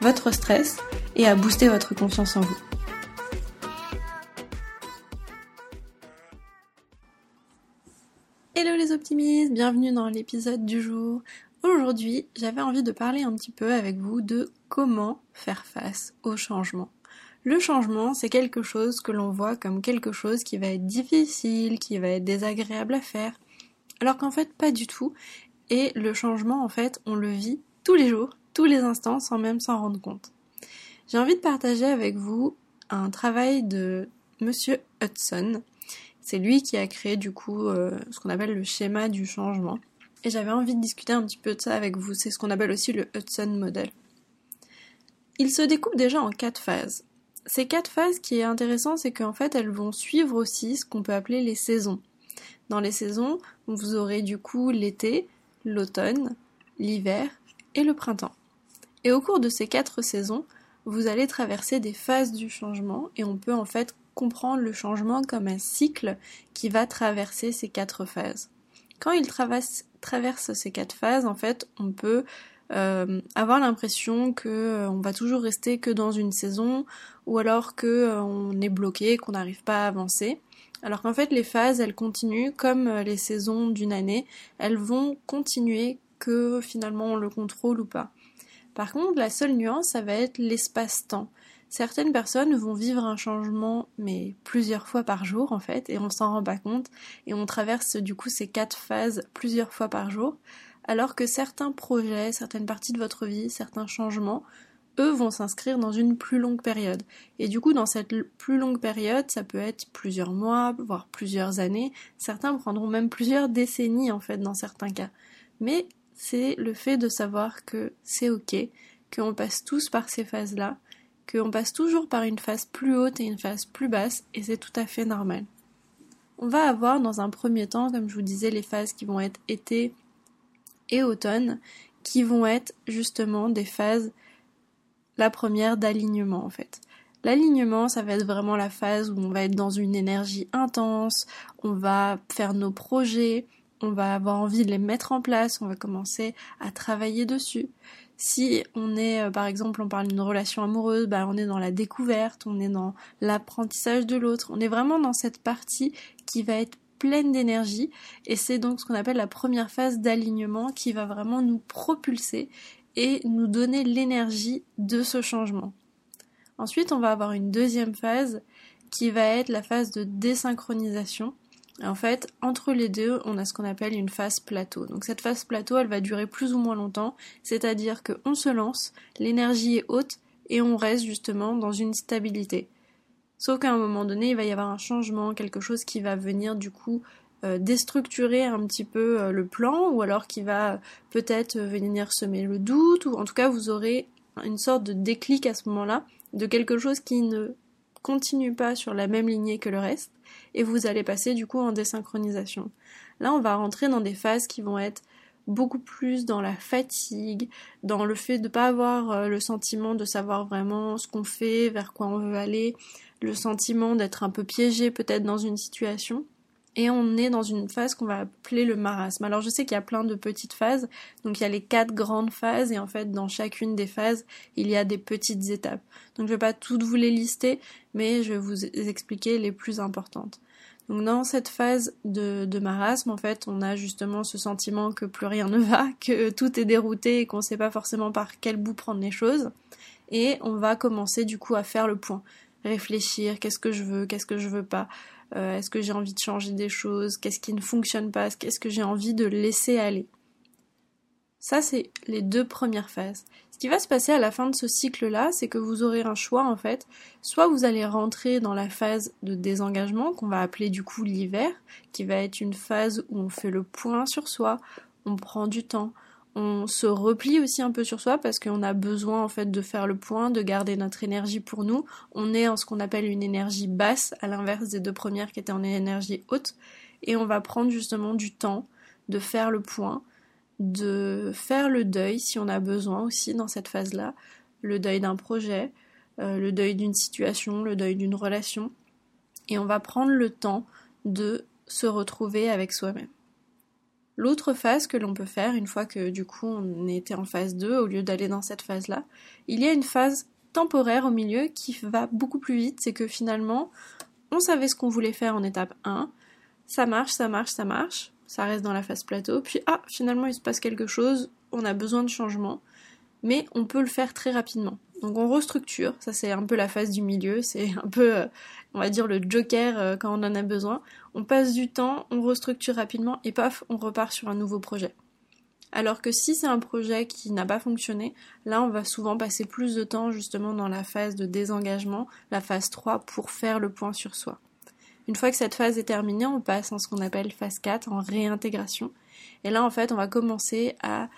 votre stress et à booster votre confiance en vous. Hello les optimistes, bienvenue dans l'épisode du jour. Aujourd'hui, j'avais envie de parler un petit peu avec vous de comment faire face au changement. Le changement, c'est quelque chose que l'on voit comme quelque chose qui va être difficile, qui va être désagréable à faire, alors qu'en fait pas du tout, et le changement, en fait, on le vit tous les jours, tous les instants, sans même s'en rendre compte. J'ai envie de partager avec vous un travail de Monsieur Hudson. C'est lui qui a créé du coup euh, ce qu'on appelle le schéma du changement. Et j'avais envie de discuter un petit peu de ça avec vous. C'est ce qu'on appelle aussi le Hudson Model. Il se découpe déjà en quatre phases. Ces quatre phases, qui est intéressant, c'est qu'en fait, elles vont suivre aussi ce qu'on peut appeler les saisons. Dans les saisons, vous aurez du coup l'été, l'automne, l'hiver et le printemps. Et au cours de ces quatre saisons, vous allez traverser des phases du changement et on peut en fait comprendre le changement comme un cycle qui va traverser ces quatre phases. Quand il traverse, ces quatre phases, en fait, on peut euh, avoir l'impression que euh, va toujours rester que dans une saison ou alors que euh, est bloqué, qu'on n'arrive pas à avancer. Alors qu'en fait, les phases, elles continuent comme les saisons d'une année. Elles vont continuer que finalement on le contrôle ou pas. Par contre, la seule nuance, ça va être l'espace-temps. Certaines personnes vont vivre un changement, mais plusieurs fois par jour en fait, et on s'en rend pas compte, et on traverse du coup ces quatre phases plusieurs fois par jour, alors que certains projets, certaines parties de votre vie, certains changements eux vont s'inscrire dans une plus longue période. Et du coup, dans cette plus longue période, ça peut être plusieurs mois, voire plusieurs années. Certains prendront même plusieurs décennies, en fait, dans certains cas. Mais c'est le fait de savoir que c'est ok, qu'on passe tous par ces phases-là, qu'on passe toujours par une phase plus haute et une phase plus basse, et c'est tout à fait normal. On va avoir dans un premier temps, comme je vous disais, les phases qui vont être été et automne, qui vont être justement des phases la première d'alignement en fait. L'alignement, ça va être vraiment la phase où on va être dans une énergie intense, on va faire nos projets, on va avoir envie de les mettre en place, on va commencer à travailler dessus. Si on est, euh, par exemple, on parle d'une relation amoureuse, bah, on est dans la découverte, on est dans l'apprentissage de l'autre, on est vraiment dans cette partie qui va être pleine d'énergie et c'est donc ce qu'on appelle la première phase d'alignement qui va vraiment nous propulser et nous donner l'énergie de ce changement. Ensuite, on va avoir une deuxième phase qui va être la phase de désynchronisation. En fait, entre les deux, on a ce qu'on appelle une phase plateau. Donc cette phase plateau, elle va durer plus ou moins longtemps, c'est-à-dire qu'on se lance, l'énergie est haute et on reste justement dans une stabilité. Sauf qu'à un moment donné, il va y avoir un changement, quelque chose qui va venir du coup euh, déstructurer un petit peu euh, le plan ou alors qui va peut-être venir semer le doute ou en tout cas vous aurez une sorte de déclic à ce moment-là de quelque chose qui ne continue pas sur la même lignée que le reste et vous allez passer du coup en désynchronisation. Là on va rentrer dans des phases qui vont être beaucoup plus dans la fatigue, dans le fait de ne pas avoir euh, le sentiment de savoir vraiment ce qu'on fait, vers quoi on veut aller, le sentiment d'être un peu piégé peut-être dans une situation et on est dans une phase qu'on va appeler le marasme. Alors je sais qu'il y a plein de petites phases, donc il y a les quatre grandes phases et en fait dans chacune des phases il y a des petites étapes. Donc je vais pas toutes vous les lister, mais je vais vous expliquer les plus importantes. Donc dans cette phase de, de marasme, en fait, on a justement ce sentiment que plus rien ne va, que tout est dérouté et qu'on ne sait pas forcément par quel bout prendre les choses. Et on va commencer du coup à faire le point, réfléchir, qu'est-ce que je veux, qu'est-ce que je veux pas, euh, est-ce que j'ai envie de changer des choses? Qu'est-ce qui ne fonctionne pas? Qu'est-ce que j'ai envie de laisser aller? Ça, c'est les deux premières phases. Ce qui va se passer à la fin de ce cycle-là, c'est que vous aurez un choix en fait. Soit vous allez rentrer dans la phase de désengagement, qu'on va appeler du coup l'hiver, qui va être une phase où on fait le point sur soi, on prend du temps, on se replie aussi un peu sur soi parce qu'on a besoin en fait de faire le point, de garder notre énergie pour nous. On est en ce qu'on appelle une énergie basse, à l'inverse des deux premières qui étaient en énergie haute, et on va prendre justement du temps de faire le point, de faire le deuil si on a besoin aussi dans cette phase-là, le deuil d'un projet, euh, le deuil d'une situation, le deuil d'une relation, et on va prendre le temps de se retrouver avec soi-même. L'autre phase que l'on peut faire, une fois que du coup on était en phase 2, au lieu d'aller dans cette phase-là, il y a une phase temporaire au milieu qui va beaucoup plus vite, c'est que finalement, on savait ce qu'on voulait faire en étape 1, ça marche, ça marche, ça marche, ça reste dans la phase plateau, puis ah, finalement il se passe quelque chose, on a besoin de changement, mais on peut le faire très rapidement. Donc on restructure, ça c'est un peu la phase du milieu, c'est un peu, euh, on va dire, le joker euh, quand on en a besoin. On passe du temps, on restructure rapidement et paf, on repart sur un nouveau projet. Alors que si c'est un projet qui n'a pas fonctionné, là on va souvent passer plus de temps justement dans la phase de désengagement, la phase 3, pour faire le point sur soi. Une fois que cette phase est terminée, on passe en ce qu'on appelle phase 4, en réintégration. Et là en fait on va commencer à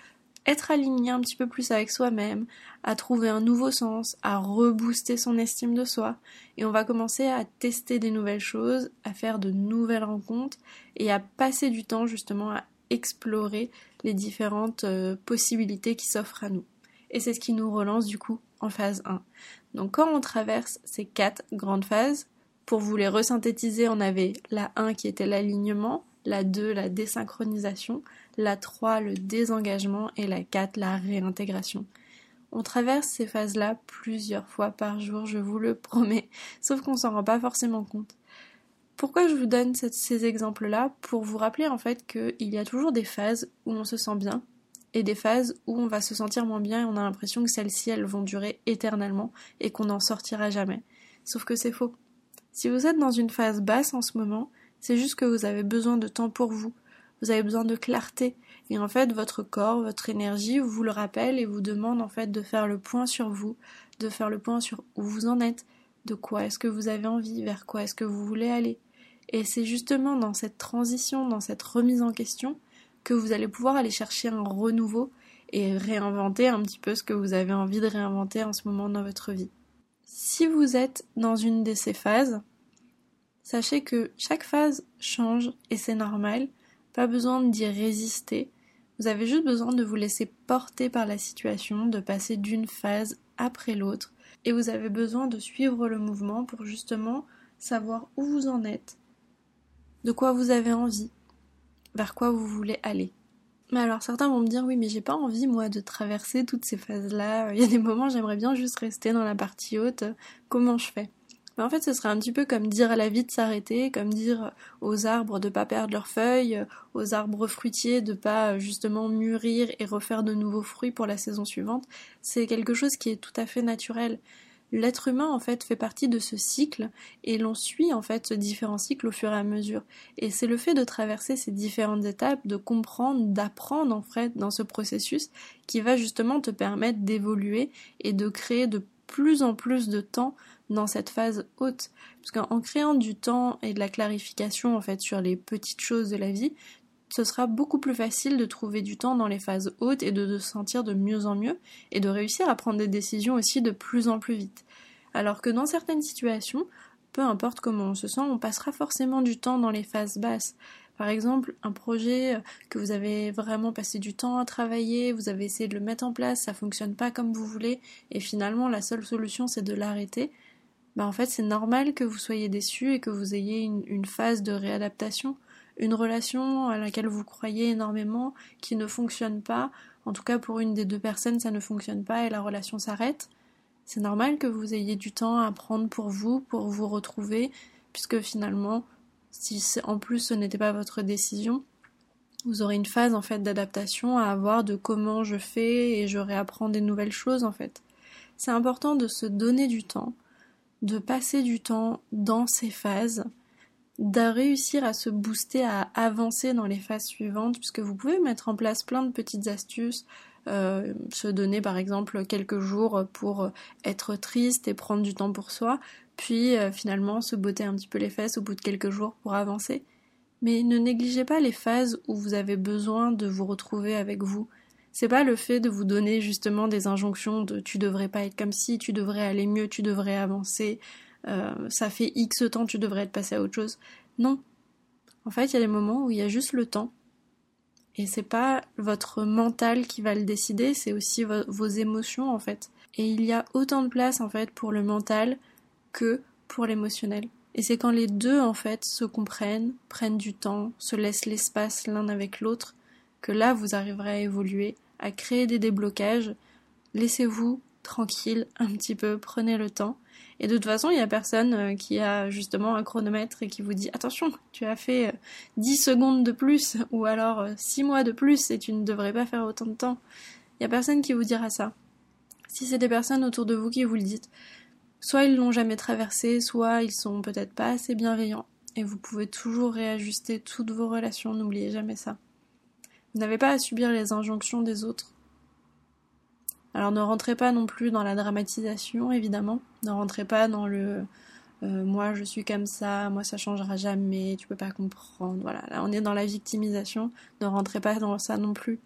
être aligné un petit peu plus avec soi-même, à trouver un nouveau sens, à rebooster son estime de soi. Et on va commencer à tester des nouvelles choses, à faire de nouvelles rencontres et à passer du temps justement à explorer les différentes euh, possibilités qui s'offrent à nous. Et c'est ce qui nous relance du coup en phase 1. Donc quand on traverse ces quatre grandes phases, pour vous les resynthétiser, on avait la 1 qui était l'alignement, la 2 la désynchronisation, la 3 le désengagement et la 4 la réintégration. On traverse ces phases-là plusieurs fois par jour, je vous le promets, sauf qu'on s'en rend pas forcément compte. Pourquoi je vous donne ces exemples-là? Pour vous rappeler en fait qu'il y a toujours des phases où on se sent bien et des phases où on va se sentir moins bien et on a l'impression que celles-ci elles vont durer éternellement et qu'on n'en sortira jamais. Sauf que c'est faux. Si vous êtes dans une phase basse en ce moment, c'est juste que vous avez besoin de temps pour vous, vous avez besoin de clarté. Et en fait, votre corps, votre énergie vous le rappelle et vous demande en fait de faire le point sur vous, de faire le point sur où vous en êtes, de quoi est-ce que vous avez envie, vers quoi est-ce que vous voulez aller. Et c'est justement dans cette transition, dans cette remise en question, que vous allez pouvoir aller chercher un renouveau et réinventer un petit peu ce que vous avez envie de réinventer en ce moment dans votre vie. Si vous êtes dans une de ces phases, sachez que chaque phase change et c'est normal pas besoin d'y résister. Vous avez juste besoin de vous laisser porter par la situation, de passer d'une phase après l'autre. Et vous avez besoin de suivre le mouvement pour justement savoir où vous en êtes, de quoi vous avez envie, vers quoi vous voulez aller. Mais alors certains vont me dire oui mais j'ai pas envie moi de traverser toutes ces phases-là. Il y a des moments j'aimerais bien juste rester dans la partie haute. Comment je fais? Mais en fait, ce serait un petit peu comme dire à la vie de s'arrêter, comme dire aux arbres de pas perdre leurs feuilles, aux arbres fruitiers de pas justement mûrir et refaire de nouveaux fruits pour la saison suivante. C'est quelque chose qui est tout à fait naturel. L'être humain en fait fait partie de ce cycle et l'on suit en fait ce différent cycle au fur et à mesure. Et c'est le fait de traverser ces différentes étapes, de comprendre, d'apprendre en fait dans ce processus qui va justement te permettre d'évoluer et de créer de plus en plus de temps dans cette phase haute. Parce qu'en créant du temps et de la clarification en fait sur les petites choses de la vie, ce sera beaucoup plus facile de trouver du temps dans les phases hautes et de, se sentir de mieux en mieux et de réussir à prendre des décisions aussi de plus en plus vite. Alors que dans certaines situations, peu importe comment on se sent, on passera forcément du temps dans les phases basses. Par exemple, un projet que vous avez vraiment passé du temps à travailler, vous avez essayé de le mettre en place, ça fonctionne pas comme vous voulez, et finalement la seule solution c'est de l'arrêter bah en fait c'est normal que vous soyez déçu et que vous ayez une, une, phase de réadaptation, une relation à laquelle vous croyez énormément qui ne fonctionne pas, en tout cas pour une des deux personnes ça ne fonctionne pas et la relation s'arrête. C'est normal que vous ayez du temps à prendre pour vous, pour vous retrouver, puisque finalement, si en plus ce n'était pas votre décision, vous aurez une phase en fait d'adaptation à avoir de comment je fais et je réapprends des nouvelles choses en fait. C'est important de se donner du temps, de passer du temps dans ces phases, de réussir à se booster, à avancer dans les phases suivantes, puisque vous pouvez mettre en place plein de petites astuces, euh, se donner par exemple quelques jours pour être triste et prendre du temps pour soi, puis euh, finalement se botter un petit peu les fesses au bout de quelques jours pour avancer. Mais ne négligez pas les phases où vous avez besoin de vous retrouver avec vous. C'est pas le fait de vous donner justement des injonctions de tu devrais pas être comme si, tu devrais aller mieux, tu devrais avancer, euh, ça fait X temps, tu devrais être passé à autre chose. Non. En fait, il y a des moments où il y a juste le temps. Et c'est pas votre mental qui va le décider, c'est aussi vos émotions en fait. Et il y a autant de place en fait pour le mental que pour l'émotionnel. Et c'est quand les deux en fait se comprennent, prennent du temps, se laissent l'espace l'un avec l'autre, que là vous arriverez à évoluer, à créer des déblocages. Laissez-vous tranquille un petit peu, prenez le temps. Et de toute façon, il n'y a personne euh, qui a justement un chronomètre et qui vous dit attention, tu as fait 10 euh, secondes de plus ou alors 6 euh, mois de plus et tu ne devrais pas faire autant de temps. Il n'y a personne qui vous dira ça. Si c'est des personnes autour de vous qui vous le disent, soit ils l'ont jamais traversé, soit ils sont peut-être pas assez bienveillants. Et vous pouvez toujours réajuster toutes vos relations, n'oubliez jamais ça. Vous n'avez pas à subir les injonctions des autres. Alors ne rentrez pas non plus dans la dramatisation, évidemment. Ne rentrez pas dans le euh, moi je suis comme ça, moi ça changera jamais, tu peux pas comprendre. Voilà, là on est dans la victimisation. Ne rentrez pas dans ça non plus.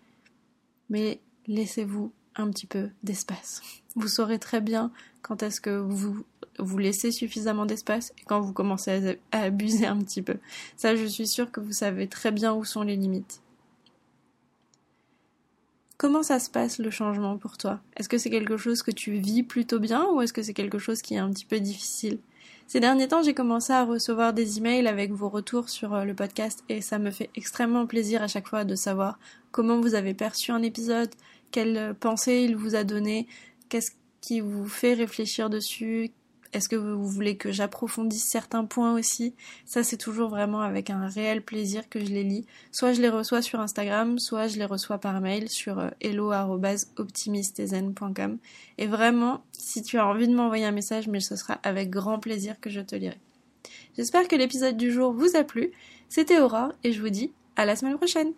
Mais laissez-vous un petit peu d'espace. Vous saurez très bien quand est-ce que vous vous laissez suffisamment d'espace et quand vous commencez à, abuser un petit peu. Ça, je suis sûre que vous savez très bien où sont les limites. Comment ça se passe le changement pour toi? Est-ce que c'est quelque chose que tu vis plutôt bien ou est-ce que c'est quelque chose qui est un petit peu difficile? Ces derniers temps, j'ai commencé à recevoir des emails avec vos retours sur euh, le podcast et ça me fait extrêmement plaisir à chaque fois de savoir comment vous avez perçu un épisode, quelle pensée il vous a donné, qu'est-ce qui vous fait réfléchir dessus, est-ce que vous voulez que j'approfondisse certains points aussi? Ça, c'est toujours vraiment avec un réel plaisir que je les lis. Soit je les reçois sur Instagram, soit je les reçois par mail sur euh, hello.optimistezen.com. Et vraiment, si tu as envie de m'envoyer un message, mais ce sera avec grand plaisir que je te lirai. J'espère que l'épisode du jour vous a plu. C'était Aurore et je vous dis à la semaine prochaine.